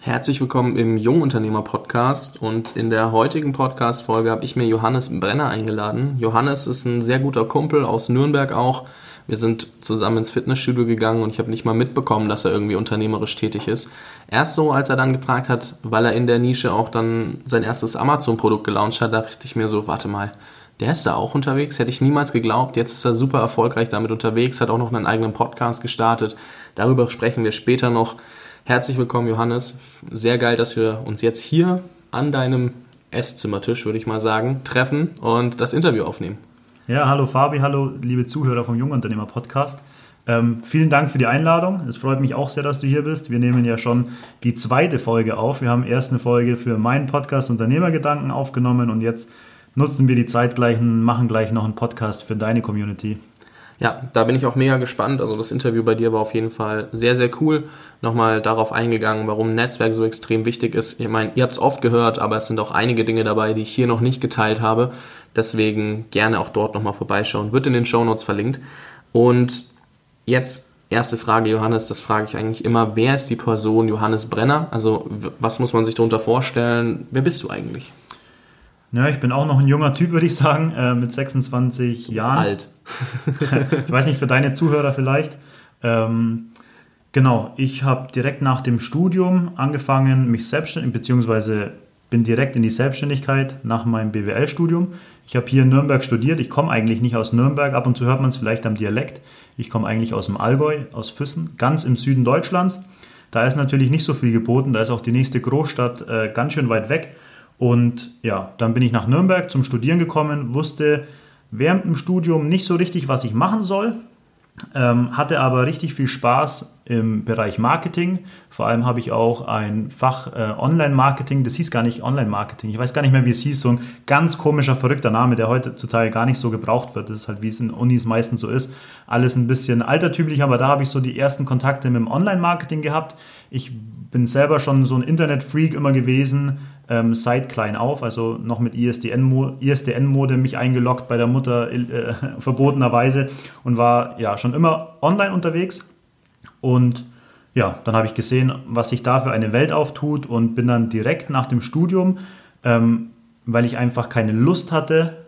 Herzlich willkommen im Jungunternehmer-Podcast und in der heutigen Podcast-Folge habe ich mir Johannes Brenner eingeladen. Johannes ist ein sehr guter Kumpel aus Nürnberg auch. Wir sind zusammen ins Fitnessstudio gegangen und ich habe nicht mal mitbekommen, dass er irgendwie unternehmerisch tätig ist. Erst so, als er dann gefragt hat, weil er in der Nische auch dann sein erstes Amazon-Produkt gelauncht hat, dachte ich mir so, warte mal, der ist da auch unterwegs, hätte ich niemals geglaubt. Jetzt ist er super erfolgreich damit unterwegs, hat auch noch einen eigenen Podcast gestartet. Darüber sprechen wir später noch. Herzlich willkommen, Johannes. Sehr geil, dass wir uns jetzt hier an deinem Esszimmertisch, würde ich mal sagen, treffen und das Interview aufnehmen. Ja, hallo Fabi, hallo liebe Zuhörer vom Jungunternehmer Podcast. Ähm, vielen Dank für die Einladung. Es freut mich auch sehr, dass du hier bist. Wir nehmen ja schon die zweite Folge auf. Wir haben erst eine Folge für meinen Podcast Unternehmergedanken aufgenommen und jetzt nutzen wir die Zeit gleich und machen gleich noch einen Podcast für deine Community. Ja, da bin ich auch mega gespannt. Also das Interview bei dir war auf jeden Fall sehr, sehr cool. Nochmal darauf eingegangen, warum Netzwerk so extrem wichtig ist. Ich meine, ihr habt es oft gehört, aber es sind auch einige Dinge dabei, die ich hier noch nicht geteilt habe. Deswegen gerne auch dort nochmal vorbeischauen. Wird in den Show Notes verlinkt. Und jetzt erste Frage, Johannes, das frage ich eigentlich immer. Wer ist die Person Johannes Brenner? Also was muss man sich darunter vorstellen? Wer bist du eigentlich? Ja, ich bin auch noch ein junger Typ, würde ich sagen, äh, mit 26 du bist Jahren. alt. ich weiß nicht, für deine Zuhörer vielleicht. Ähm, genau, ich habe direkt nach dem Studium angefangen, mich selbstständig, beziehungsweise bin direkt in die Selbstständigkeit nach meinem BWL-Studium. Ich habe hier in Nürnberg studiert. Ich komme eigentlich nicht aus Nürnberg. Ab und zu hört man es vielleicht am Dialekt. Ich komme eigentlich aus dem Allgäu, aus Füssen, ganz im Süden Deutschlands. Da ist natürlich nicht so viel geboten. Da ist auch die nächste Großstadt äh, ganz schön weit weg. Und ja, dann bin ich nach Nürnberg zum Studieren gekommen, wusste während dem Studium nicht so richtig, was ich machen soll, ähm, hatte aber richtig viel Spaß im Bereich Marketing. Vor allem habe ich auch ein Fach äh, Online-Marketing, das hieß gar nicht Online-Marketing, ich weiß gar nicht mehr, wie es hieß, so ein ganz komischer, verrückter Name, der heutzutage gar nicht so gebraucht wird. Das ist halt, wie es in Unis meistens so ist. Alles ein bisschen altertümlich, aber da habe ich so die ersten Kontakte mit dem Online-Marketing gehabt. Ich bin selber schon so ein Internet-Freak immer gewesen, ähm, seit klein auf, also noch mit ISDN-Mode ISDN mich eingeloggt bei der Mutter äh, verbotenerweise und war ja schon immer online unterwegs. Und ja, dann habe ich gesehen, was sich da für eine Welt auftut und bin dann direkt nach dem Studium, ähm, weil ich einfach keine Lust hatte,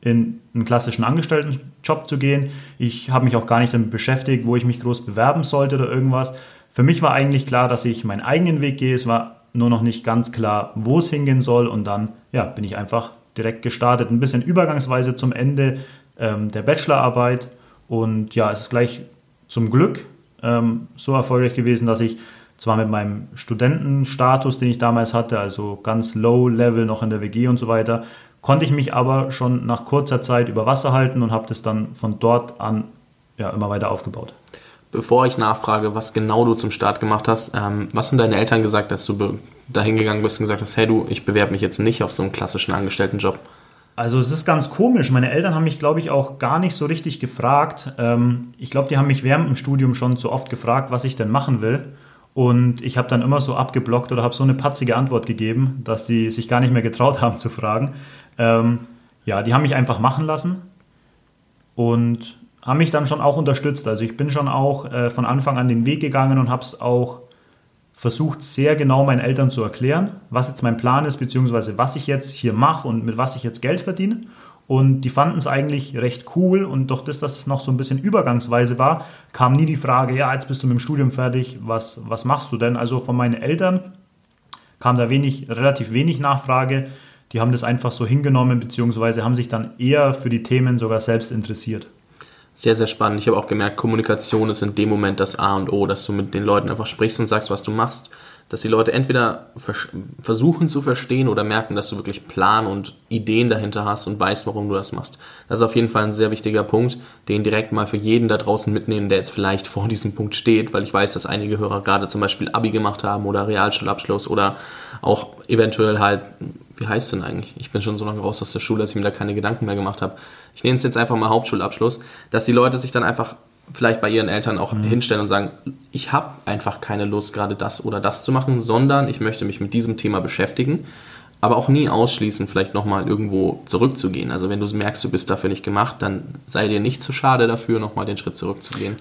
in einen klassischen Angestelltenjob zu gehen. Ich habe mich auch gar nicht damit beschäftigt, wo ich mich groß bewerben sollte oder irgendwas. Für mich war eigentlich klar, dass ich meinen eigenen Weg gehe. Es war nur noch nicht ganz klar, wo es hingehen soll. Und dann ja, bin ich einfach direkt gestartet, ein bisschen übergangsweise zum Ende ähm, der Bachelorarbeit. Und ja, es ist gleich zum Glück ähm, so erfolgreich gewesen, dass ich zwar mit meinem Studentenstatus, den ich damals hatte, also ganz low level noch in der WG und so weiter, konnte ich mich aber schon nach kurzer Zeit über Wasser halten und habe das dann von dort an ja, immer weiter aufgebaut bevor ich nachfrage, was genau du zum Start gemacht hast, ähm, was haben deine Eltern gesagt, dass du dahin gegangen bist und gesagt hast, hey du, ich bewerbe mich jetzt nicht auf so einen klassischen Angestelltenjob? Also es ist ganz komisch. Meine Eltern haben mich, glaube ich, auch gar nicht so richtig gefragt. Ähm, ich glaube, die haben mich während dem Studium schon zu oft gefragt, was ich denn machen will. Und ich habe dann immer so abgeblockt oder habe so eine patzige Antwort gegeben, dass sie sich gar nicht mehr getraut haben zu fragen. Ähm, ja, die haben mich einfach machen lassen. Und haben mich dann schon auch unterstützt. Also ich bin schon auch äh, von Anfang an den Weg gegangen und habe es auch versucht, sehr genau meinen Eltern zu erklären, was jetzt mein Plan ist, beziehungsweise was ich jetzt hier mache und mit was ich jetzt Geld verdiene. Und die fanden es eigentlich recht cool und durch das, dass es noch so ein bisschen übergangsweise war, kam nie die Frage, ja, jetzt bist du mit dem Studium fertig, was, was machst du denn? Also von meinen Eltern kam da wenig, relativ wenig Nachfrage. Die haben das einfach so hingenommen, beziehungsweise haben sich dann eher für die Themen sogar selbst interessiert. Sehr, sehr spannend. Ich habe auch gemerkt, Kommunikation ist in dem Moment das A und O, dass du mit den Leuten einfach sprichst und sagst, was du machst. Dass die Leute entweder vers versuchen zu verstehen oder merken, dass du wirklich Plan und Ideen dahinter hast und weißt, warum du das machst. Das ist auf jeden Fall ein sehr wichtiger Punkt, den direkt mal für jeden da draußen mitnehmen, der jetzt vielleicht vor diesem Punkt steht, weil ich weiß, dass einige Hörer gerade zum Beispiel Abi gemacht haben oder Realschulabschluss oder auch eventuell halt, wie heißt denn eigentlich? Ich bin schon so lange raus aus der Schule, dass ich mir da keine Gedanken mehr gemacht habe ich nenne es jetzt einfach mal Hauptschulabschluss, dass die Leute sich dann einfach vielleicht bei ihren Eltern auch mhm. hinstellen und sagen, ich habe einfach keine Lust, gerade das oder das zu machen, sondern ich möchte mich mit diesem Thema beschäftigen, aber auch nie ausschließen, vielleicht nochmal irgendwo zurückzugehen. Also wenn du merkst, du bist dafür nicht gemacht, dann sei dir nicht zu schade dafür, nochmal den Schritt zurückzugehen.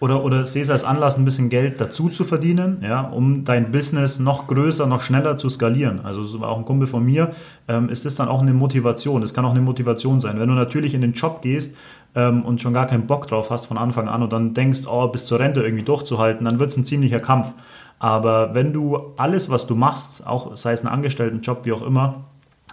Oder, oder sehe es als Anlass, ein bisschen Geld dazu zu verdienen, ja, um dein Business noch größer, noch schneller zu skalieren. Also so war auch ein Kumpel von mir, ähm, ist das dann auch eine Motivation. Das kann auch eine Motivation sein. Wenn du natürlich in den Job gehst ähm, und schon gar keinen Bock drauf hast von Anfang an und dann denkst, oh, bis zur Rente irgendwie durchzuhalten, dann wird es ein ziemlicher Kampf. Aber wenn du alles, was du machst, auch sei es ein Angestelltenjob, wie auch immer,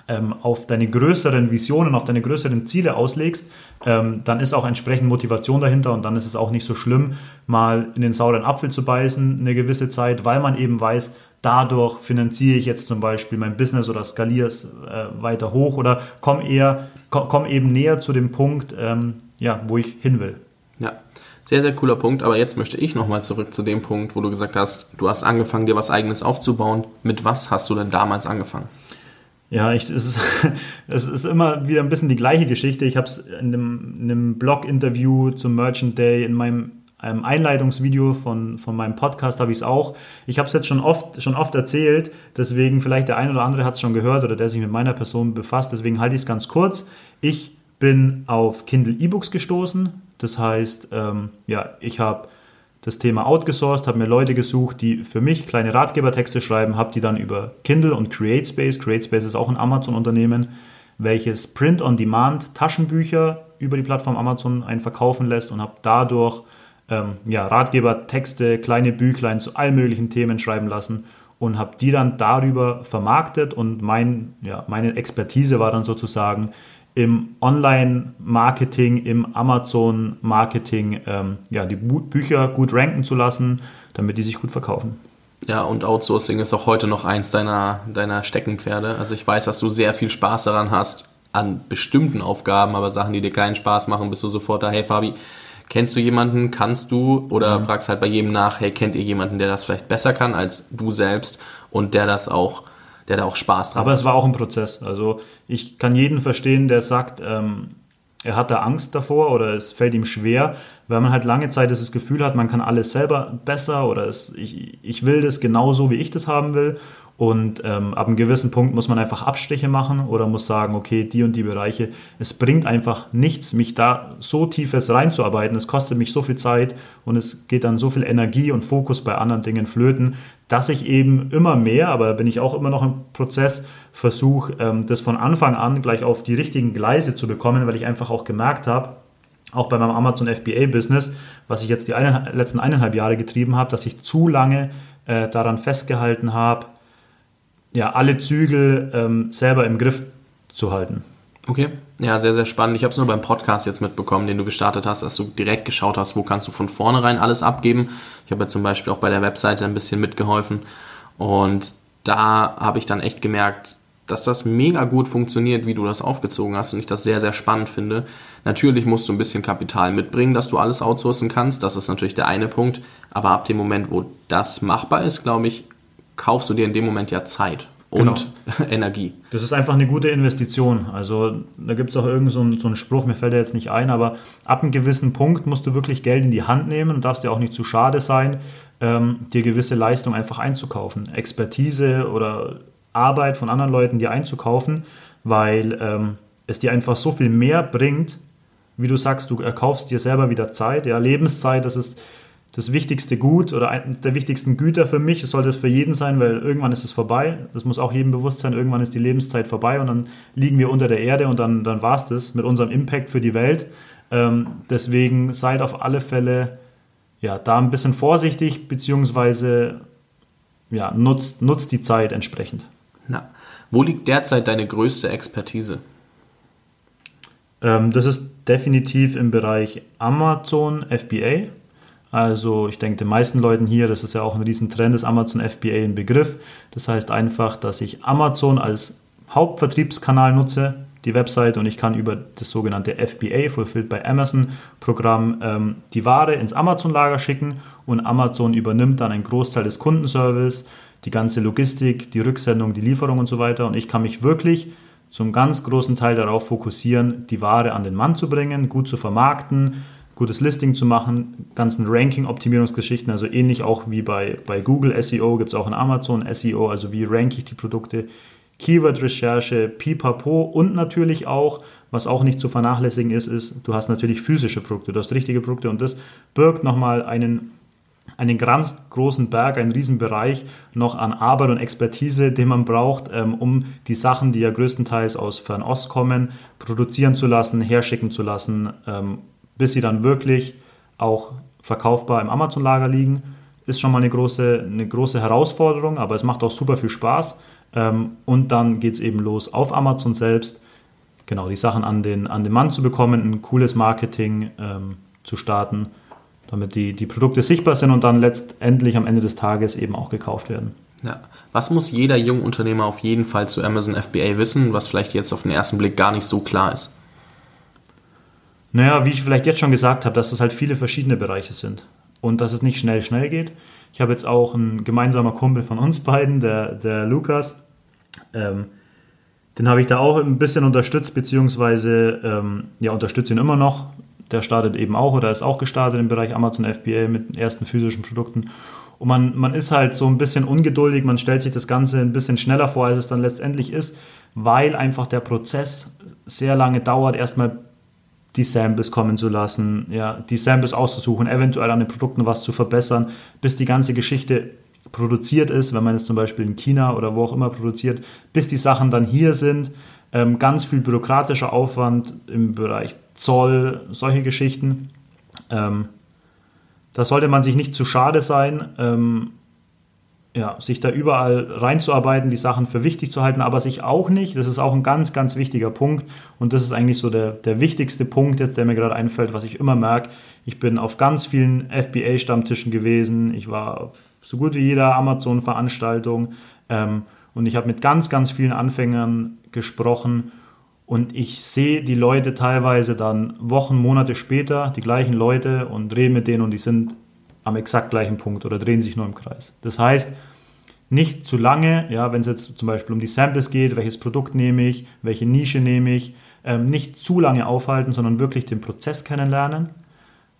ähm, auf deine größeren Visionen, auf deine größeren Ziele auslegst, ähm, dann ist auch entsprechend Motivation dahinter und dann ist es auch nicht so schlimm, mal in den sauren Apfel zu beißen eine gewisse Zeit, weil man eben weiß, dadurch finanziere ich jetzt zum Beispiel mein Business oder skaliere es äh, weiter hoch oder komme eher, komm eben näher zu dem Punkt, ähm, ja, wo ich hin will. Ja, sehr, sehr cooler Punkt. Aber jetzt möchte ich nochmal zurück zu dem Punkt, wo du gesagt hast, du hast angefangen, dir was Eigenes aufzubauen. Mit was hast du denn damals angefangen? Ja, ich, es, ist, es ist immer wieder ein bisschen die gleiche Geschichte. Ich habe es in einem, in einem Blog-Interview zum Merchant Day, in meinem einem Einleitungsvideo von, von meinem Podcast habe ich es auch. Ich habe es jetzt schon oft, schon oft erzählt, deswegen vielleicht der eine oder andere hat es schon gehört oder der sich mit meiner Person befasst, deswegen halte ich es ganz kurz. Ich bin auf Kindle E-Books gestoßen. Das heißt, ähm, ja, ich habe das Thema outgesourced, habe mir Leute gesucht, die für mich kleine Ratgebertexte schreiben, habe die dann über Kindle und CreateSpace, CreateSpace ist auch ein Amazon-Unternehmen, welches Print-on-Demand Taschenbücher über die Plattform Amazon einen verkaufen lässt und habe dadurch ähm, ja, Ratgebertexte, kleine Büchlein zu allen möglichen Themen schreiben lassen und habe die dann darüber vermarktet und mein, ja, meine Expertise war dann sozusagen im Online-Marketing, im Amazon-Marketing ähm, ja, die Bücher gut ranken zu lassen, damit die sich gut verkaufen. Ja, und Outsourcing ist auch heute noch eins deiner, deiner Steckenpferde. Also ich weiß, dass du sehr viel Spaß daran hast, an bestimmten Aufgaben, aber Sachen, die dir keinen Spaß machen, bist du sofort da, hey Fabi, kennst du jemanden, kannst du oder mhm. fragst halt bei jedem nach, hey, kennt ihr jemanden, der das vielleicht besser kann als du selbst und der das auch der da auch Spaß dran Aber hat. es war auch ein Prozess. Also ich kann jeden verstehen, der sagt, ähm, er hat da Angst davor oder es fällt ihm schwer, weil man halt lange Zeit das Gefühl hat, man kann alles selber besser oder es, ich, ich will das genauso, wie ich das haben will. Und ähm, ab einem gewissen Punkt muss man einfach Abstriche machen oder muss sagen, okay, die und die Bereiche, es bringt einfach nichts, mich da so tiefes reinzuarbeiten. Es kostet mich so viel Zeit und es geht dann so viel Energie und Fokus bei anderen Dingen flöten, dass ich eben immer mehr, aber bin ich auch immer noch im Prozess, versuche, ähm, das von Anfang an gleich auf die richtigen Gleise zu bekommen, weil ich einfach auch gemerkt habe, auch bei meinem Amazon FBA-Business, was ich jetzt die eine, letzten eineinhalb Jahre getrieben habe, dass ich zu lange äh, daran festgehalten habe, ja, alle Zügel ähm, selber im Griff zu halten. Okay, ja, sehr, sehr spannend. Ich habe es nur beim Podcast jetzt mitbekommen, den du gestartet hast, dass du direkt geschaut hast, wo kannst du von vornherein alles abgeben. Ich habe ja zum Beispiel auch bei der Webseite ein bisschen mitgeholfen und da habe ich dann echt gemerkt, dass das mega gut funktioniert, wie du das aufgezogen hast und ich das sehr, sehr spannend finde. Natürlich musst du ein bisschen Kapital mitbringen, dass du alles outsourcen kannst. Das ist natürlich der eine Punkt. Aber ab dem Moment, wo das machbar ist, glaube ich, kaufst du dir in dem Moment ja Zeit und genau. Energie. Das ist einfach eine gute Investition. Also da gibt es auch irgendeinen so einen, so einen Spruch, mir fällt der jetzt nicht ein, aber ab einem gewissen Punkt musst du wirklich Geld in die Hand nehmen und darfst dir auch nicht zu schade sein, ähm, dir gewisse Leistung einfach einzukaufen. Expertise oder Arbeit von anderen Leuten dir einzukaufen, weil ähm, es dir einfach so viel mehr bringt, wie du sagst, du erkaufst dir selber wieder Zeit, ja, Lebenszeit, das ist das wichtigste Gut oder eines der wichtigsten Güter für mich. Es sollte es für jeden sein, weil irgendwann ist es vorbei. Das muss auch jedem bewusst sein. Irgendwann ist die Lebenszeit vorbei und dann liegen wir unter der Erde und dann, dann war es das mit unserem Impact für die Welt. Ähm, deswegen seid auf alle Fälle ja, da ein bisschen vorsichtig, beziehungsweise ja, nutzt, nutzt die Zeit entsprechend. Na, wo liegt derzeit deine größte Expertise? Ähm, das ist definitiv im Bereich Amazon FBA. Also ich denke, den meisten Leuten hier, das ist ja auch ein Riesentrend, ist Amazon FBA ein Begriff. Das heißt einfach, dass ich Amazon als Hauptvertriebskanal nutze, die Website, und ich kann über das sogenannte FBA, Fulfilled by Amazon Programm, ähm, die Ware ins Amazon-Lager schicken und Amazon übernimmt dann einen Großteil des Kundenservice, die ganze Logistik, die Rücksendung, die Lieferung und so weiter. Und ich kann mich wirklich zum ganz großen Teil darauf fokussieren, die Ware an den Mann zu bringen, gut zu vermarkten, gutes Listing zu machen, ganzen Ranking-Optimierungsgeschichten, also ähnlich auch wie bei, bei Google SEO gibt es auch in Amazon SEO, also wie ranke ich die Produkte, Keyword-Recherche, Pipapo und natürlich auch, was auch nicht zu vernachlässigen ist, ist, du hast natürlich physische Produkte, du hast richtige Produkte und das birgt nochmal einen, einen ganz großen Berg, einen riesen Bereich noch an Arbeit und Expertise, den man braucht, ähm, um die Sachen, die ja größtenteils aus Fernost kommen, produzieren zu lassen, herschicken zu lassen, ähm, bis sie dann wirklich auch verkaufbar im Amazon-Lager liegen. Ist schon mal eine große, eine große Herausforderung, aber es macht auch super viel Spaß. Ähm, und dann geht es eben los auf Amazon selbst, genau, die Sachen an den, an den Mann zu bekommen, ein cooles Marketing ähm, zu starten, damit die, die Produkte sichtbar sind und dann letztendlich am Ende des Tages eben auch gekauft werden. Ja. Was muss jeder junge Unternehmer auf jeden Fall zu Amazon FBA wissen, was vielleicht jetzt auf den ersten Blick gar nicht so klar ist? Naja, wie ich vielleicht jetzt schon gesagt habe, dass es halt viele verschiedene Bereiche sind und dass es nicht schnell, schnell geht. Ich habe jetzt auch einen gemeinsamer Kumpel von uns beiden, der, der Lukas. Ähm, den habe ich da auch ein bisschen unterstützt, beziehungsweise ähm, ja, unterstütze ihn immer noch. Der startet eben auch oder ist auch gestartet im Bereich Amazon FBA mit ersten physischen Produkten. Und man, man ist halt so ein bisschen ungeduldig, man stellt sich das Ganze ein bisschen schneller vor, als es dann letztendlich ist, weil einfach der Prozess sehr lange dauert, erstmal die Samples kommen zu lassen, ja, die Samples auszusuchen, eventuell an den Produkten was zu verbessern, bis die ganze Geschichte produziert ist, wenn man es zum Beispiel in China oder wo auch immer produziert, bis die Sachen dann hier sind. Ähm, ganz viel bürokratischer Aufwand im Bereich Zoll, solche Geschichten. Ähm, da sollte man sich nicht zu schade sein, ähm, ja, sich da überall reinzuarbeiten, die Sachen für wichtig zu halten, aber sich auch nicht, das ist auch ein ganz, ganz wichtiger Punkt und das ist eigentlich so der, der wichtigste Punkt jetzt, der mir gerade einfällt, was ich immer merke. Ich bin auf ganz vielen FBA-Stammtischen gewesen, ich war auf so gut wie jeder Amazon-Veranstaltung ähm, und ich habe mit ganz, ganz vielen Anfängern gesprochen und ich sehe die Leute teilweise dann Wochen, Monate später, die gleichen Leute und rede mit denen und die sind am exakt gleichen Punkt oder drehen sich nur im Kreis. Das heißt, nicht zu lange, ja, wenn es jetzt zum Beispiel um die Samples geht, welches Produkt nehme ich, welche Nische nehme ich, ähm, nicht zu lange aufhalten, sondern wirklich den Prozess kennenlernen.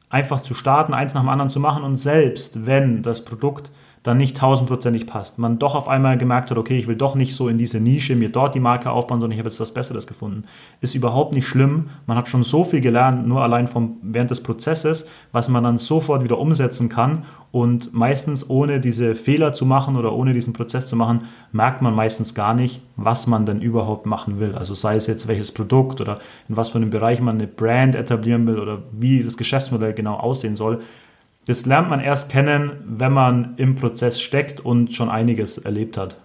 Einfach zu starten, eins nach dem anderen zu machen und selbst wenn das Produkt dann nicht tausendprozentig passt. Man doch auf einmal gemerkt hat, okay, ich will doch nicht so in diese Nische mir dort die Marke aufbauen, sondern ich habe jetzt was Besseres gefunden. Ist überhaupt nicht schlimm. Man hat schon so viel gelernt, nur allein vom, während des Prozesses, was man dann sofort wieder umsetzen kann. Und meistens ohne diese Fehler zu machen oder ohne diesen Prozess zu machen, merkt man meistens gar nicht, was man denn überhaupt machen will. Also sei es jetzt welches Produkt oder in was für einem Bereich man eine Brand etablieren will oder wie das Geschäftsmodell genau aussehen soll das lernt man erst kennen, wenn man im Prozess steckt und schon einiges erlebt hat.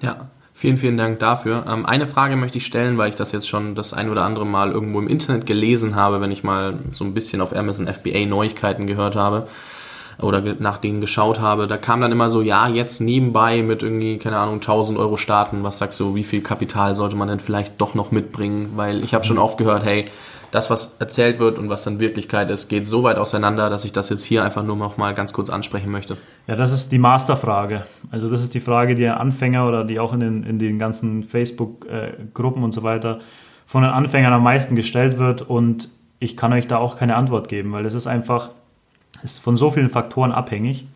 Ja, vielen, vielen Dank dafür. Ähm, eine Frage möchte ich stellen, weil ich das jetzt schon das ein oder andere Mal irgendwo im Internet gelesen habe, wenn ich mal so ein bisschen auf Amazon FBA Neuigkeiten gehört habe oder nach denen geschaut habe, da kam dann immer so, ja, jetzt nebenbei mit irgendwie, keine Ahnung, 1000 Euro starten, was sagst du, wie viel Kapital sollte man denn vielleicht doch noch mitbringen? Weil ich habe schon oft gehört, hey, das, was erzählt wird und was dann Wirklichkeit ist, geht so weit auseinander, dass ich das jetzt hier einfach nur noch mal ganz kurz ansprechen möchte. Ja, das ist die Masterfrage. Also das ist die Frage, die Anfänger oder die auch in den, in den ganzen Facebook-Gruppen und so weiter von den Anfängern am meisten gestellt wird und ich kann euch da auch keine Antwort geben, weil es ist einfach ist von so vielen Faktoren abhängig,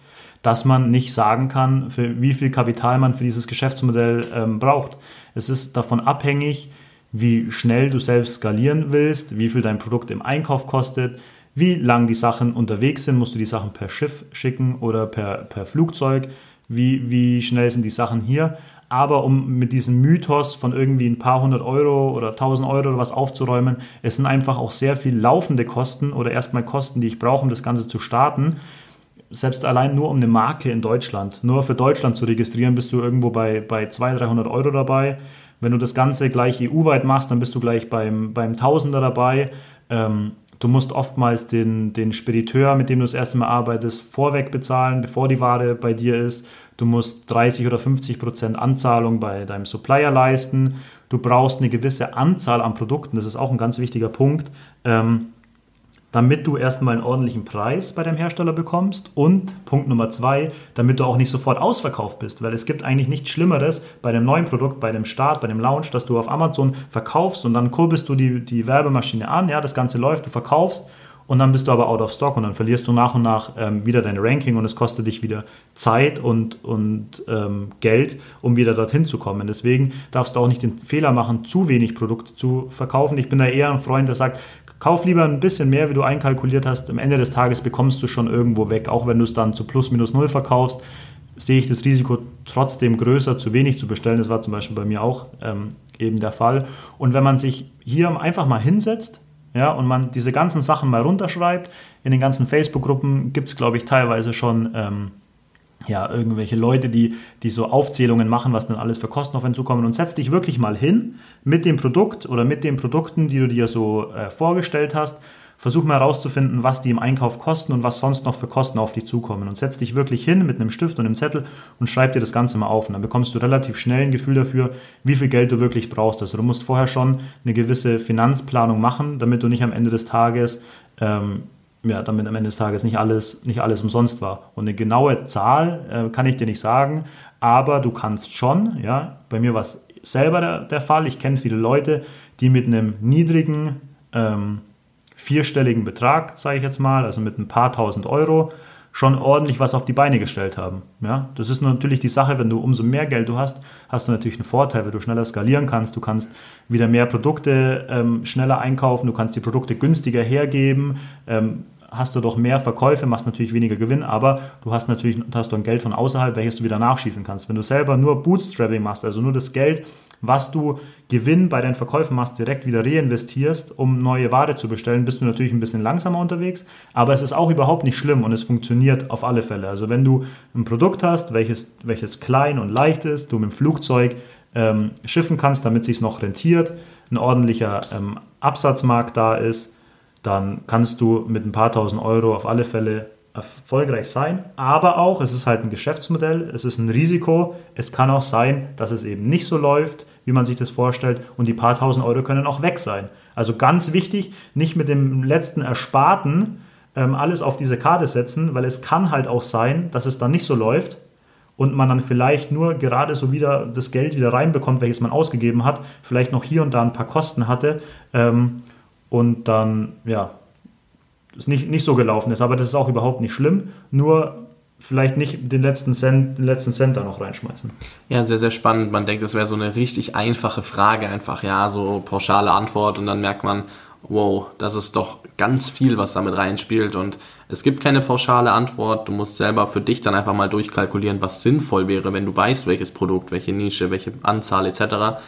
dass man nicht sagen kann, für wie viel Kapital man für dieses Geschäftsmodell ähm, braucht. Es ist davon abhängig, wie schnell du selbst skalieren willst, wie viel dein Produkt im Einkauf kostet, wie lang die Sachen unterwegs sind, musst du die Sachen per Schiff schicken oder per, per Flugzeug, wie, wie schnell sind die Sachen hier. Aber um mit diesem Mythos von irgendwie ein paar hundert Euro oder tausend Euro oder was aufzuräumen, es sind einfach auch sehr viel laufende Kosten oder erstmal Kosten, die ich brauche, um das Ganze zu starten. Selbst allein nur um eine Marke in Deutschland, nur für Deutschland zu registrieren, bist du irgendwo bei, bei 200, 300 Euro dabei. Wenn du das Ganze gleich EU-weit machst, dann bist du gleich beim, beim Tausender dabei. Ähm, du musst oftmals den, den Spediteur, mit dem du das erste Mal arbeitest, vorweg bezahlen, bevor die Ware bei dir ist. Du musst 30 oder 50 Prozent Anzahlung bei deinem Supplier leisten. Du brauchst eine gewisse Anzahl an Produkten, das ist auch ein ganz wichtiger Punkt. Ähm, damit du erstmal einen ordentlichen Preis bei deinem Hersteller bekommst und Punkt Nummer zwei, damit du auch nicht sofort ausverkauft bist, weil es gibt eigentlich nichts Schlimmeres bei dem neuen Produkt, bei dem Start, bei dem Launch, dass du auf Amazon verkaufst und dann kurbelst du die, die Werbemaschine an, ja, das Ganze läuft, du verkaufst und dann bist du aber out of stock und dann verlierst du nach und nach ähm, wieder dein Ranking und es kostet dich wieder Zeit und, und ähm, Geld, um wieder dorthin zu kommen. Deswegen darfst du auch nicht den Fehler machen, zu wenig Produkte zu verkaufen. Ich bin da eher ein Freund, der sagt, kauf lieber ein bisschen mehr, wie du einkalkuliert hast. Am Ende des Tages bekommst du schon irgendwo weg, auch wenn du es dann zu plus minus null verkaufst sehe ich das Risiko trotzdem größer, zu wenig zu bestellen. Das war zum Beispiel bei mir auch ähm, eben der Fall. Und wenn man sich hier einfach mal hinsetzt ja, und man diese ganzen Sachen mal runterschreibt, in den ganzen Facebook-Gruppen gibt es, glaube ich, teilweise schon ähm, ja, irgendwelche Leute, die, die so Aufzählungen machen, was denn alles für Kosten auf einen zukommen. Und setz dich wirklich mal hin mit dem Produkt oder mit den Produkten, die du dir so äh, vorgestellt hast Versuch mal herauszufinden, was die im Einkauf kosten und was sonst noch für Kosten auf dich zukommen. Und setz dich wirklich hin mit einem Stift und einem Zettel und schreib dir das Ganze mal auf. Und dann bekommst du relativ schnell ein Gefühl dafür, wie viel Geld du wirklich brauchst. Also du musst vorher schon eine gewisse Finanzplanung machen, damit du nicht am Ende des Tages ähm, ja, damit am Ende des Tages nicht alles, nicht alles umsonst war. Und eine genaue Zahl äh, kann ich dir nicht sagen, aber du kannst schon, ja, bei mir war es selber der, der Fall. Ich kenne viele Leute, die mit einem niedrigen ähm, vierstelligen Betrag, sage ich jetzt mal, also mit ein paar tausend Euro, schon ordentlich was auf die Beine gestellt haben. Ja, das ist natürlich die Sache, wenn du umso mehr Geld du hast, hast du natürlich einen Vorteil, weil du schneller skalieren kannst, du kannst wieder mehr Produkte ähm, schneller einkaufen, du kannst die Produkte günstiger hergeben, ähm, hast du doch mehr Verkäufe, machst natürlich weniger Gewinn, aber du hast natürlich hast du ein Geld von außerhalb, welches du wieder nachschießen kannst. Wenn du selber nur Bootstrapping machst, also nur das Geld was du Gewinn bei deinen Verkäufen machst, direkt wieder reinvestierst, um neue Ware zu bestellen, bist du natürlich ein bisschen langsamer unterwegs, aber es ist auch überhaupt nicht schlimm und es funktioniert auf alle Fälle. Also wenn du ein Produkt hast, welches, welches klein und leicht ist, du mit dem Flugzeug ähm, schiffen kannst, damit es sich noch rentiert, ein ordentlicher ähm, Absatzmarkt da ist, dann kannst du mit ein paar tausend Euro auf alle Fälle erfolgreich sein, aber auch, es ist halt ein Geschäftsmodell, es ist ein Risiko, es kann auch sein, dass es eben nicht so läuft, wie man sich das vorstellt und die paar tausend Euro können auch weg sein. Also ganz wichtig, nicht mit dem letzten Ersparten ähm, alles auf diese Karte setzen, weil es kann halt auch sein, dass es dann nicht so läuft und man dann vielleicht nur gerade so wieder das Geld wieder reinbekommt, welches man ausgegeben hat, vielleicht noch hier und da ein paar Kosten hatte ähm, und dann, ja, es nicht, nicht so gelaufen ist. Aber das ist auch überhaupt nicht schlimm. Nur vielleicht nicht den letzten Cent, den letzten Cent da noch reinschmeißen. Ja, sehr, sehr spannend. Man denkt, das wäre so eine richtig einfache Frage, einfach, ja, so pauschale Antwort und dann merkt man, wow, das ist doch ganz viel, was damit reinspielt und es gibt keine pauschale Antwort. Du musst selber für dich dann einfach mal durchkalkulieren, was sinnvoll wäre, wenn du weißt, welches Produkt, welche Nische, welche Anzahl etc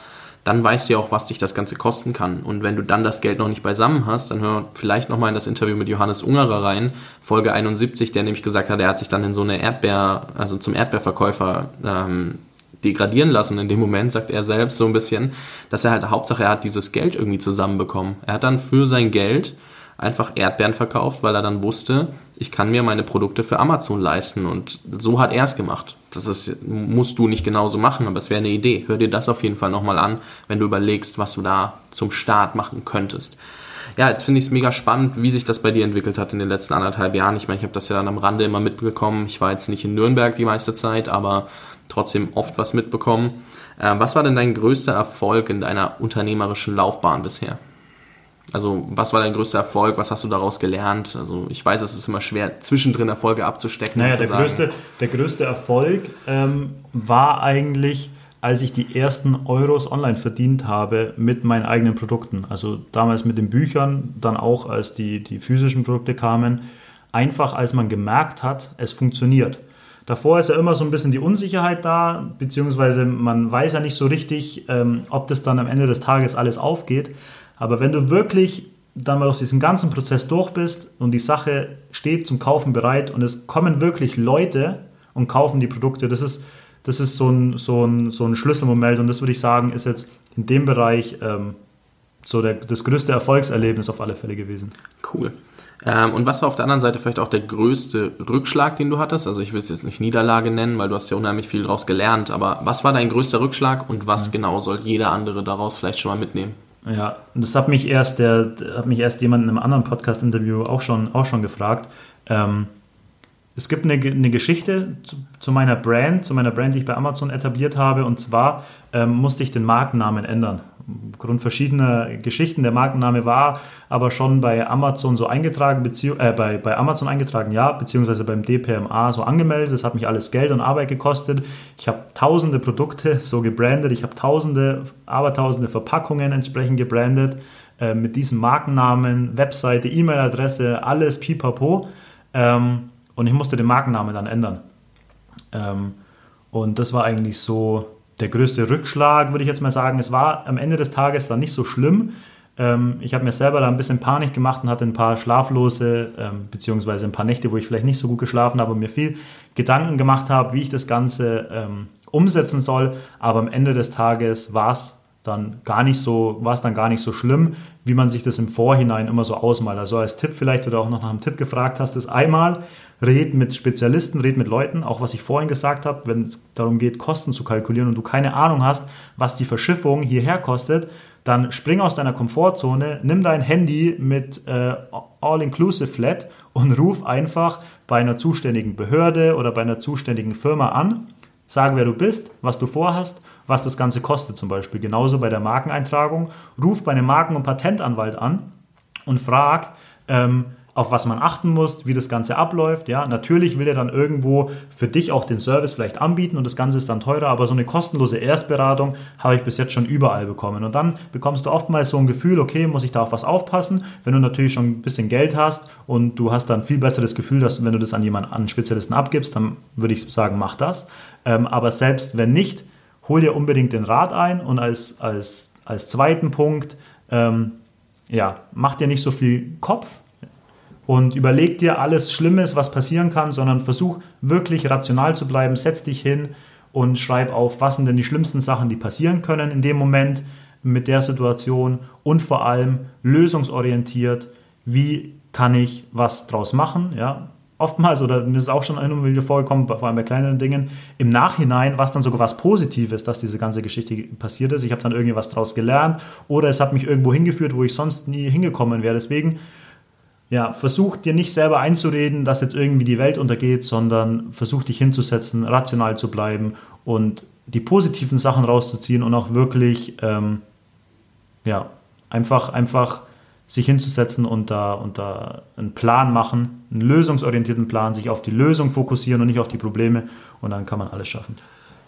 dann weißt du ja auch, was dich das Ganze kosten kann. Und wenn du dann das Geld noch nicht beisammen hast, dann hör vielleicht nochmal in das Interview mit Johannes Ungerer rein, Folge 71, der nämlich gesagt hat, er hat sich dann in so eine Erdbeer, also zum Erdbeerverkäufer ähm, degradieren lassen. In dem Moment sagt er selbst so ein bisschen, dass er halt, Hauptsache er hat dieses Geld irgendwie zusammenbekommen. Er hat dann für sein Geld einfach Erdbeeren verkauft, weil er dann wusste, ich kann mir meine Produkte für Amazon leisten. Und so hat er es gemacht. Das ist, musst du nicht genauso machen, aber es wäre eine Idee. Hör dir das auf jeden Fall nochmal an, wenn du überlegst, was du da zum Start machen könntest. Ja, jetzt finde ich es mega spannend, wie sich das bei dir entwickelt hat in den letzten anderthalb Jahren. Ich meine, ich habe das ja dann am Rande immer mitbekommen. Ich war jetzt nicht in Nürnberg die meiste Zeit, aber trotzdem oft was mitbekommen. Äh, was war denn dein größter Erfolg in deiner unternehmerischen Laufbahn bisher? Also, was war dein größter Erfolg? Was hast du daraus gelernt? Also, ich weiß, es ist immer schwer, zwischendrin Erfolge abzustecken. Naja, der, größte, der größte Erfolg ähm, war eigentlich, als ich die ersten Euros online verdient habe mit meinen eigenen Produkten. Also damals mit den Büchern, dann auch als die, die physischen Produkte kamen. Einfach als man gemerkt hat, es funktioniert. Davor ist ja immer so ein bisschen die Unsicherheit da, beziehungsweise man weiß ja nicht so richtig, ähm, ob das dann am Ende des Tages alles aufgeht. Aber wenn du wirklich dann mal durch diesen ganzen Prozess durch bist und die Sache steht zum Kaufen bereit und es kommen wirklich Leute und kaufen die Produkte, das ist, das ist so, ein, so, ein, so ein Schlüsselmoment und das würde ich sagen, ist jetzt in dem Bereich ähm, so der, das größte Erfolgserlebnis auf alle Fälle gewesen. Cool. Ähm, und was war auf der anderen Seite vielleicht auch der größte Rückschlag, den du hattest? Also ich will es jetzt nicht Niederlage nennen, weil du hast ja unheimlich viel daraus gelernt, aber was war dein größter Rückschlag und was ja. genau soll jeder andere daraus vielleicht schon mal mitnehmen? Ja, das hat mich erst, der, hat mich erst jemand in einem anderen Podcast-Interview auch schon, auch schon gefragt. Ähm, es gibt eine, eine Geschichte zu, zu, meiner Brand, zu meiner Brand, die ich bei Amazon etabliert habe. Und zwar ähm, musste ich den Markennamen ändern, aufgrund verschiedener Geschichten. Der Markenname war aber schon bei Amazon so eingetragen, äh, bei, bei Amazon eingetragen, ja, beziehungsweise beim DPMA so angemeldet. Das hat mich alles Geld und Arbeit gekostet. Ich habe tausende Produkte so gebrandet, ich habe tausende, abertausende Verpackungen entsprechend gebrandet äh, mit diesem Markennamen, Webseite, E-Mail-Adresse, alles pipapo. Ähm, und ich musste den Markennamen dann ändern. Ähm, und das war eigentlich so der größte Rückschlag, würde ich jetzt mal sagen. Es war am Ende des Tages dann nicht so schlimm. Ähm, ich habe mir selber da ein bisschen Panik gemacht und hatte ein paar schlaflose, ähm, beziehungsweise ein paar Nächte, wo ich vielleicht nicht so gut geschlafen habe und mir viel Gedanken gemacht habe, wie ich das Ganze ähm, umsetzen soll. Aber am Ende des Tages war es dann gar nicht so, war es dann gar nicht so schlimm, wie man sich das im Vorhinein immer so ausmalt. Also als Tipp vielleicht oder auch noch nach einem Tipp gefragt hast, ist einmal red mit Spezialisten, red mit Leuten, auch was ich vorhin gesagt habe, wenn es darum geht, Kosten zu kalkulieren und du keine Ahnung hast, was die Verschiffung hierher kostet, dann spring aus deiner Komfortzone, nimm dein Handy mit äh, All-Inclusive Flat und ruf einfach bei einer zuständigen Behörde oder bei einer zuständigen Firma an, sag, wer du bist, was du vorhast, was das Ganze kostet zum Beispiel. Genauso bei der Markeneintragung. Ruf bei einem Marken- und Patentanwalt an und frag, ähm, auf was man achten muss, wie das Ganze abläuft. Ja, natürlich will er dann irgendwo für dich auch den Service vielleicht anbieten und das Ganze ist dann teurer, aber so eine kostenlose Erstberatung habe ich bis jetzt schon überall bekommen. Und dann bekommst du oftmals so ein Gefühl, okay, muss ich da auf was aufpassen? Wenn du natürlich schon ein bisschen Geld hast und du hast dann viel besseres Gefühl, dass wenn du das an jemanden, an einen Spezialisten abgibst, dann würde ich sagen, mach das. Ähm, aber selbst wenn nicht, hol dir unbedingt den Rat ein und als, als, als zweiten Punkt, ähm, ja, mach dir nicht so viel Kopf, und überleg dir alles Schlimmes, was passieren kann, sondern versuch wirklich rational zu bleiben, setz dich hin und schreib auf, was sind denn die schlimmsten Sachen, die passieren können in dem Moment mit der Situation und vor allem lösungsorientiert, wie kann ich was draus machen, ja, oftmals, oder mir ist auch schon immer wieder vorgekommen, vor allem bei kleineren Dingen, im Nachhinein war es dann sogar was Positives, dass diese ganze Geschichte passiert ist. Ich habe dann irgendwie was draus gelernt oder es hat mich irgendwo hingeführt, wo ich sonst nie hingekommen wäre. Deswegen ja, versuch dir nicht selber einzureden, dass jetzt irgendwie die Welt untergeht, sondern versuch dich hinzusetzen, rational zu bleiben und die positiven Sachen rauszuziehen und auch wirklich, ähm, ja, einfach, einfach sich hinzusetzen und da, und da einen Plan machen, einen lösungsorientierten Plan, sich auf die Lösung fokussieren und nicht auf die Probleme und dann kann man alles schaffen.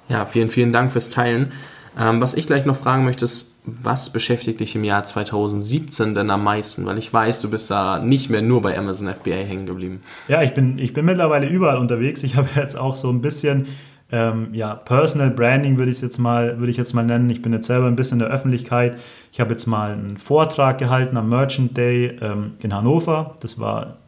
Ja, vielen, vielen Dank fürs Teilen. Ähm, was ich gleich noch fragen möchte, ist, was beschäftigt dich im Jahr 2017 denn am meisten? Weil ich weiß, du bist da nicht mehr nur bei Amazon FBA hängen geblieben. Ja, ich bin, ich bin mittlerweile überall unterwegs. Ich habe jetzt auch so ein bisschen ähm, ja, Personal Branding würde ich jetzt mal, jetzt mal nennen. Ich bin jetzt selber ein bisschen in der Öffentlichkeit. Ich habe jetzt mal einen Vortrag gehalten am Merchant Day ähm, in Hannover. Das war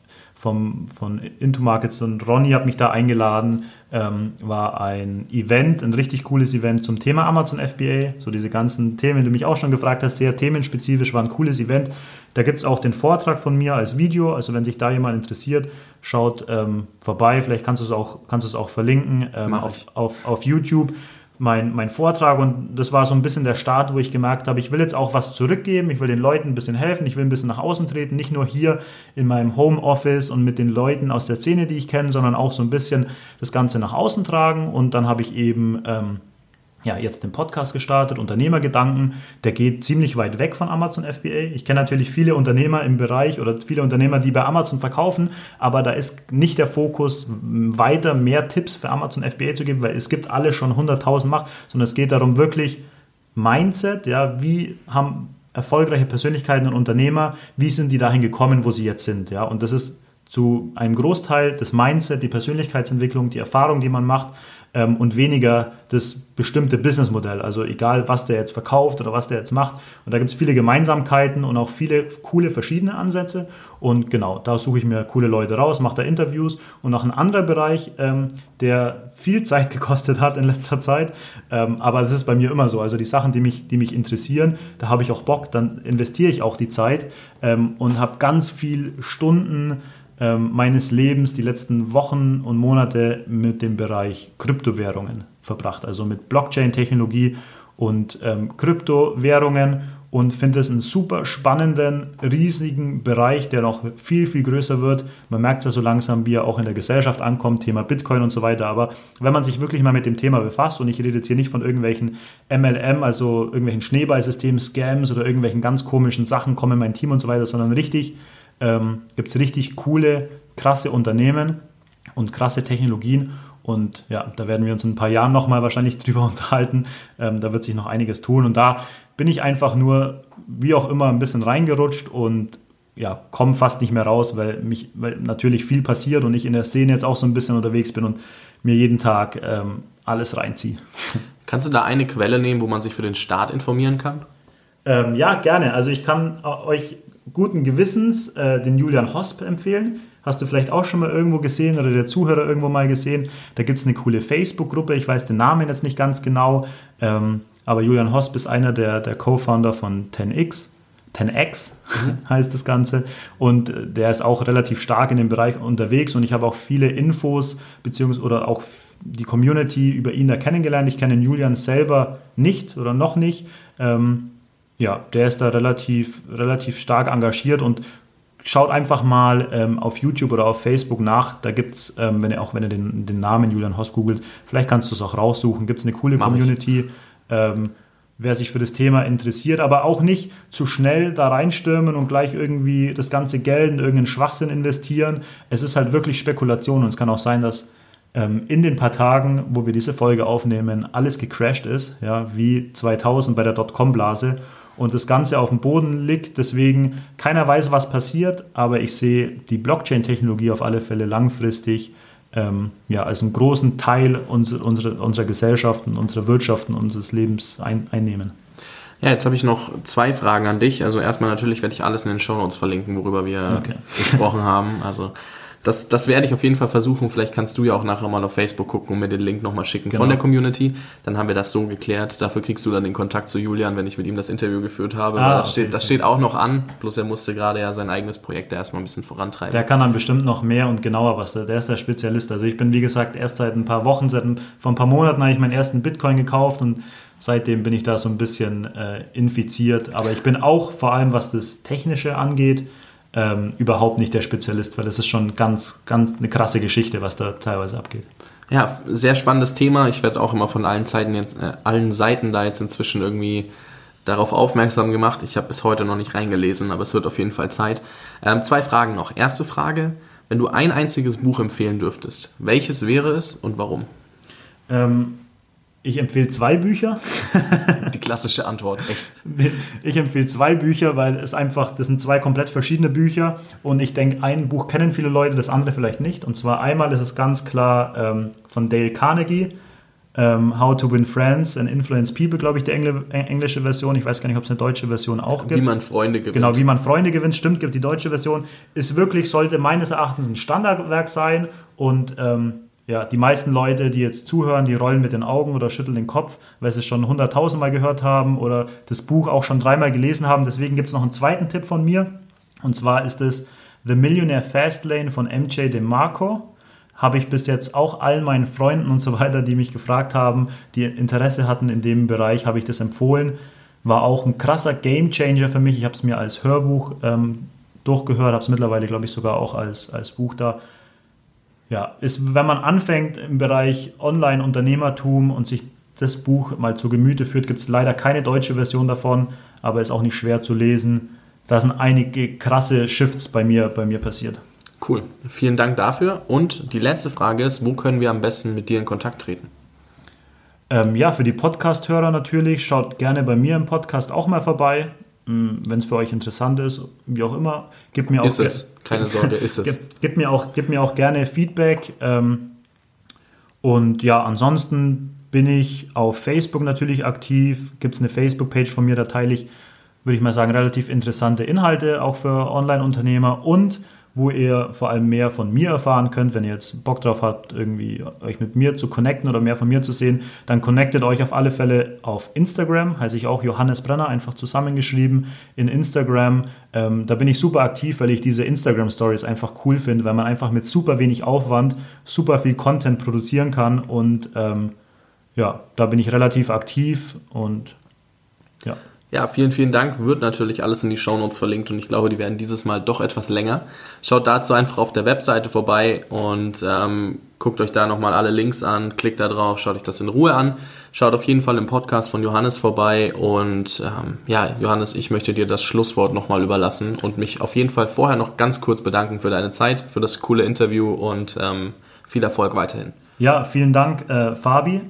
vom, von Into Markets und Ronny hat mich da eingeladen, ähm, war ein Event, ein richtig cooles Event zum Thema Amazon FBA. So diese ganzen Themen, die du mich auch schon gefragt hast, sehr themenspezifisch, war ein cooles Event. Da gibt es auch den Vortrag von mir als Video, also wenn sich da jemand interessiert, schaut ähm, vorbei, vielleicht kannst du es auch, kannst du es auch verlinken ähm, auf, auf, auf YouTube mein, mein Vortrag und das war so ein bisschen der Start, wo ich gemerkt habe, ich will jetzt auch was zurückgeben, ich will den Leuten ein bisschen helfen, ich will ein bisschen nach außen treten, nicht nur hier in meinem Homeoffice und mit den Leuten aus der Szene, die ich kenne, sondern auch so ein bisschen das Ganze nach außen tragen und dann habe ich eben ähm, ja, jetzt den Podcast gestartet, Unternehmergedanken. Der geht ziemlich weit weg von Amazon FBA. Ich kenne natürlich viele Unternehmer im Bereich oder viele Unternehmer, die bei Amazon verkaufen, aber da ist nicht der Fokus, weiter mehr Tipps für Amazon FBA zu geben, weil es gibt alle schon 100.000 macht, sondern es geht darum wirklich Mindset, ja, wie haben erfolgreiche Persönlichkeiten und Unternehmer, wie sind die dahin gekommen, wo sie jetzt sind, ja, und das ist zu einem Großteil das Mindset, die Persönlichkeitsentwicklung, die Erfahrung, die man macht, ähm, und weniger das bestimmte Businessmodell. Also egal, was der jetzt verkauft oder was der jetzt macht. Und da gibt es viele Gemeinsamkeiten und auch viele coole verschiedene Ansätze. Und genau, da suche ich mir coole Leute raus, mache da Interviews. Und noch ein anderer Bereich, ähm, der viel Zeit gekostet hat in letzter Zeit. Ähm, aber das ist bei mir immer so. Also die Sachen, die mich, die mich interessieren, da habe ich auch Bock, dann investiere ich auch die Zeit ähm, und habe ganz viel Stunden meines Lebens die letzten Wochen und Monate mit dem Bereich Kryptowährungen verbracht, also mit Blockchain-Technologie und ähm, Kryptowährungen. und finde es einen super spannenden, riesigen Bereich, der noch viel, viel größer wird. Man merkt ja so langsam, wie er auch in der Gesellschaft ankommt, Thema Bitcoin und so weiter. Aber wenn man sich wirklich mal mit dem Thema befasst, und ich rede jetzt hier nicht von irgendwelchen MLM, also irgendwelchen Schneeballsystemen, Scams oder irgendwelchen ganz komischen Sachen, kommen in mein Team und so weiter, sondern richtig, ähm, gibt es richtig coole, krasse Unternehmen und krasse Technologien. Und ja, da werden wir uns in ein paar Jahren nochmal wahrscheinlich drüber unterhalten. Ähm, da wird sich noch einiges tun. Und da bin ich einfach nur, wie auch immer, ein bisschen reingerutscht und ja, komme fast nicht mehr raus, weil mich, weil natürlich viel passiert und ich in der Szene jetzt auch so ein bisschen unterwegs bin und mir jeden Tag ähm, alles reinziehe. Kannst du da eine Quelle nehmen, wo man sich für den Start informieren kann? Ähm, ja, gerne. Also ich kann euch guten Gewissens äh, den Julian Hosp empfehlen. Hast du vielleicht auch schon mal irgendwo gesehen oder der Zuhörer irgendwo mal gesehen? Da gibt es eine coole Facebook-Gruppe, ich weiß den Namen jetzt nicht ganz genau. Ähm, aber Julian Hosp ist einer der, der Co-Founder von 10x. 10x mhm. heißt das Ganze. Und äh, der ist auch relativ stark in dem Bereich unterwegs und ich habe auch viele Infos beziehungsweise oder auch die Community über ihn da kennengelernt. Ich kenne den Julian selber nicht oder noch nicht. Ähm, ja, der ist da relativ, relativ stark engagiert und schaut einfach mal ähm, auf YouTube oder auf Facebook nach. Da gibt es, ähm, wenn ihr auch wenn ihr den, den Namen Julian Hosp googelt, vielleicht kannst du es auch raussuchen. Gibt es eine coole Mach Community. Ähm, wer sich für das Thema interessiert, aber auch nicht zu schnell da reinstürmen und gleich irgendwie das ganze Geld in irgendeinen Schwachsinn investieren. Es ist halt wirklich Spekulation und es kann auch sein, dass ähm, in den paar Tagen, wo wir diese Folge aufnehmen, alles gecrashed ist, ja, wie 2000 bei der Dotcom-Blase und das Ganze auf dem Boden liegt. Deswegen keiner weiß, was passiert, aber ich sehe die Blockchain-Technologie auf alle Fälle langfristig ähm, ja, als einen großen Teil unserer, unserer, unserer Gesellschaften, unserer Wirtschaften, unseres Lebens ein, einnehmen. Ja, jetzt habe ich noch zwei Fragen an dich. Also erstmal natürlich werde ich alles in den Show Notes verlinken, worüber wir okay. gesprochen haben. Also das, das werde ich auf jeden Fall versuchen. Vielleicht kannst du ja auch nachher mal auf Facebook gucken und mir den Link nochmal schicken genau. von der Community. Dann haben wir das so geklärt. Dafür kriegst du dann den Kontakt zu Julian, wenn ich mit ihm das Interview geführt habe. Ah, das, steht, das steht auch noch an. Bloß er musste gerade ja sein eigenes Projekt erstmal ein bisschen vorantreiben. Der kann dann bestimmt noch mehr und genauer was. Der ist der Spezialist. Also ich bin, wie gesagt, erst seit ein paar Wochen, seit ein, vor ein paar Monaten habe ich meinen ersten Bitcoin gekauft und seitdem bin ich da so ein bisschen äh, infiziert. Aber ich bin auch, vor allem was das Technische angeht, ähm, überhaupt nicht der Spezialist, weil das ist schon ganz, ganz eine krasse Geschichte, was da teilweise abgeht. Ja, sehr spannendes Thema. Ich werde auch immer von allen Seiten jetzt, äh, allen Seiten da jetzt inzwischen irgendwie darauf aufmerksam gemacht. Ich habe bis heute noch nicht reingelesen, aber es wird auf jeden Fall Zeit. Ähm, zwei Fragen noch. Erste Frage: Wenn du ein einziges Buch empfehlen dürftest, welches wäre es und warum? Ähm, ich empfehle zwei Bücher. Die klassische Antwort, echt. Ich empfehle zwei Bücher, weil es einfach, das sind zwei komplett verschiedene Bücher und ich denke, ein Buch kennen viele Leute, das andere vielleicht nicht. Und zwar einmal ist es ganz klar ähm, von Dale Carnegie, ähm, How to Win Friends and Influence People, glaube ich, die Engl englische Version. Ich weiß gar nicht, ob es eine deutsche Version auch gibt. Wie man Freunde gewinnt. Genau, wie man Freunde gewinnt, stimmt, gibt die deutsche Version. Ist wirklich, sollte meines Erachtens ein Standardwerk sein und ähm, ja, die meisten Leute, die jetzt zuhören, die rollen mit den Augen oder schütteln den Kopf, weil sie es schon hunderttausendmal gehört haben oder das Buch auch schon dreimal gelesen haben. Deswegen gibt es noch einen zweiten Tipp von mir. Und zwar ist es The Millionaire Fastlane von MJ DeMarco. Habe ich bis jetzt auch allen meinen Freunden und so weiter, die mich gefragt haben, die Interesse hatten in dem Bereich, habe ich das empfohlen. War auch ein krasser Game Changer für mich. Ich habe es mir als Hörbuch ähm, durchgehört, habe es mittlerweile, glaube ich, sogar auch als, als Buch da ja, ist, wenn man anfängt im Bereich Online-Unternehmertum und sich das Buch mal zu Gemüte führt, gibt es leider keine deutsche Version davon, aber ist auch nicht schwer zu lesen. Da sind einige krasse Shifts bei mir, bei mir passiert. Cool, vielen Dank dafür. Und die letzte Frage ist, wo können wir am besten mit dir in Kontakt treten? Ähm, ja, für die Podcast-Hörer natürlich, schaut gerne bei mir im Podcast auch mal vorbei. Hm, wenn es für euch interessant ist, wie auch immer, gebt mir auch ist es. keine Sorge, ist es. Gebt, gebt, mir auch, gebt mir auch gerne Feedback. Ähm, und ja, ansonsten bin ich auf Facebook natürlich aktiv. Gibt es eine Facebook-Page von mir, da teile ich, würde ich mal sagen, relativ interessante Inhalte auch für Online-Unternehmer und wo ihr vor allem mehr von mir erfahren könnt. Wenn ihr jetzt Bock drauf habt, irgendwie euch mit mir zu connecten oder mehr von mir zu sehen, dann connectet euch auf alle Fälle auf Instagram, heiße ich auch Johannes Brenner, einfach zusammengeschrieben in Instagram. Ähm, da bin ich super aktiv, weil ich diese Instagram Stories einfach cool finde, weil man einfach mit super wenig Aufwand super viel Content produzieren kann und ähm, ja, da bin ich relativ aktiv und ja. Ja, vielen, vielen Dank. Wird natürlich alles in die Shownotes verlinkt und ich glaube, die werden dieses Mal doch etwas länger. Schaut dazu einfach auf der Webseite vorbei und ähm, guckt euch da nochmal alle Links an, klickt da drauf, schaut euch das in Ruhe an. Schaut auf jeden Fall im Podcast von Johannes vorbei und ähm, ja, Johannes, ich möchte dir das Schlusswort nochmal überlassen und mich auf jeden Fall vorher noch ganz kurz bedanken für deine Zeit, für das coole Interview und ähm, viel Erfolg weiterhin. Ja, vielen Dank, äh, Fabi.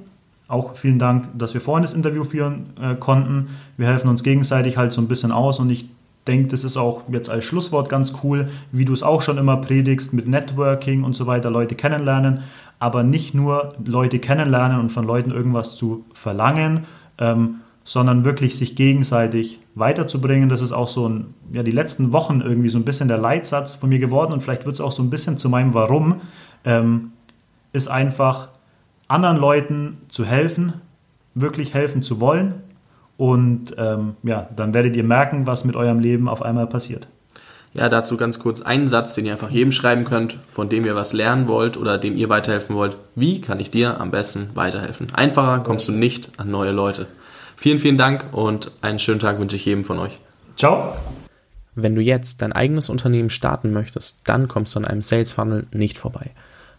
Auch vielen Dank, dass wir vorhin das Interview führen äh, konnten. Wir helfen uns gegenseitig halt so ein bisschen aus und ich denke, das ist auch jetzt als Schlusswort ganz cool, wie du es auch schon immer predigst mit Networking und so weiter, Leute kennenlernen, aber nicht nur Leute kennenlernen und von Leuten irgendwas zu verlangen, ähm, sondern wirklich sich gegenseitig weiterzubringen. Das ist auch so ein, ja, die letzten Wochen irgendwie so ein bisschen der Leitsatz von mir geworden und vielleicht wird es auch so ein bisschen zu meinem Warum, ähm, ist einfach anderen Leuten zu helfen, wirklich helfen zu wollen. Und ähm, ja, dann werdet ihr merken, was mit eurem Leben auf einmal passiert. Ja, dazu ganz kurz einen Satz, den ihr einfach jedem schreiben könnt, von dem ihr was lernen wollt oder dem ihr weiterhelfen wollt. Wie kann ich dir am besten weiterhelfen? Einfacher kommst du nicht an neue Leute. Vielen, vielen Dank und einen schönen Tag wünsche ich jedem von euch. Ciao. Wenn du jetzt dein eigenes Unternehmen starten möchtest, dann kommst du an einem Sales Funnel nicht vorbei.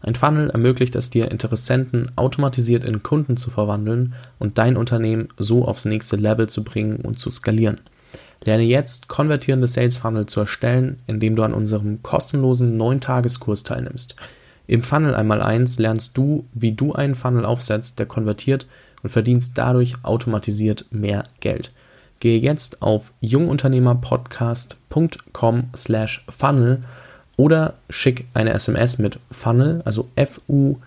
Ein Funnel ermöglicht es dir, Interessenten automatisiert in Kunden zu verwandeln und dein Unternehmen so aufs nächste Level zu bringen und zu skalieren. Lerne jetzt konvertierende Sales Funnel zu erstellen, indem du an unserem kostenlosen 9-Tageskurs teilnimmst. Im Funnel einmal eins lernst du, wie du einen Funnel aufsetzt, der konvertiert und verdienst dadurch automatisiert mehr Geld. Gehe jetzt auf jungunternehmerpodcast.com slash funnel oder schick eine SMS mit Funnel, also F-U-N-N-E-L,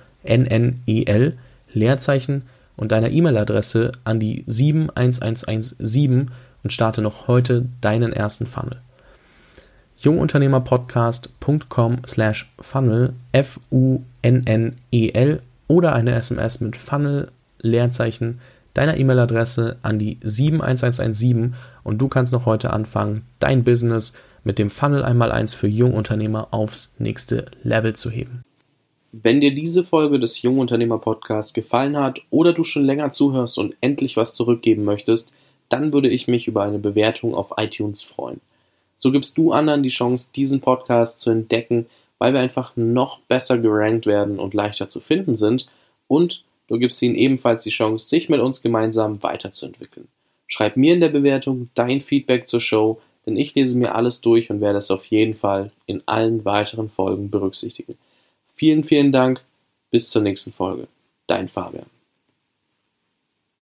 Leerzeichen und deiner E-Mail-Adresse an die 71117 und starte noch heute deinen ersten Funnel. jungunternehmerpodcast.com slash funnel F-U-N-N-E-L oder eine SMS mit Funnel, Leerzeichen, deiner E-Mail-Adresse an die 71117 und du kannst noch heute anfangen, dein Business mit dem Funnel einmal eins für Jungunternehmer aufs nächste Level zu heben. Wenn dir diese Folge des Jungunternehmer Podcasts gefallen hat oder du schon länger zuhörst und endlich was zurückgeben möchtest, dann würde ich mich über eine Bewertung auf iTunes freuen. So gibst du anderen die Chance, diesen Podcast zu entdecken, weil wir einfach noch besser gerankt werden und leichter zu finden sind und du gibst ihnen ebenfalls die Chance, sich mit uns gemeinsam weiterzuentwickeln. Schreib mir in der Bewertung dein Feedback zur Show, denn ich lese mir alles durch und werde es auf jeden Fall in allen weiteren Folgen berücksichtigen. Vielen, vielen Dank. Bis zur nächsten Folge. Dein Fabian.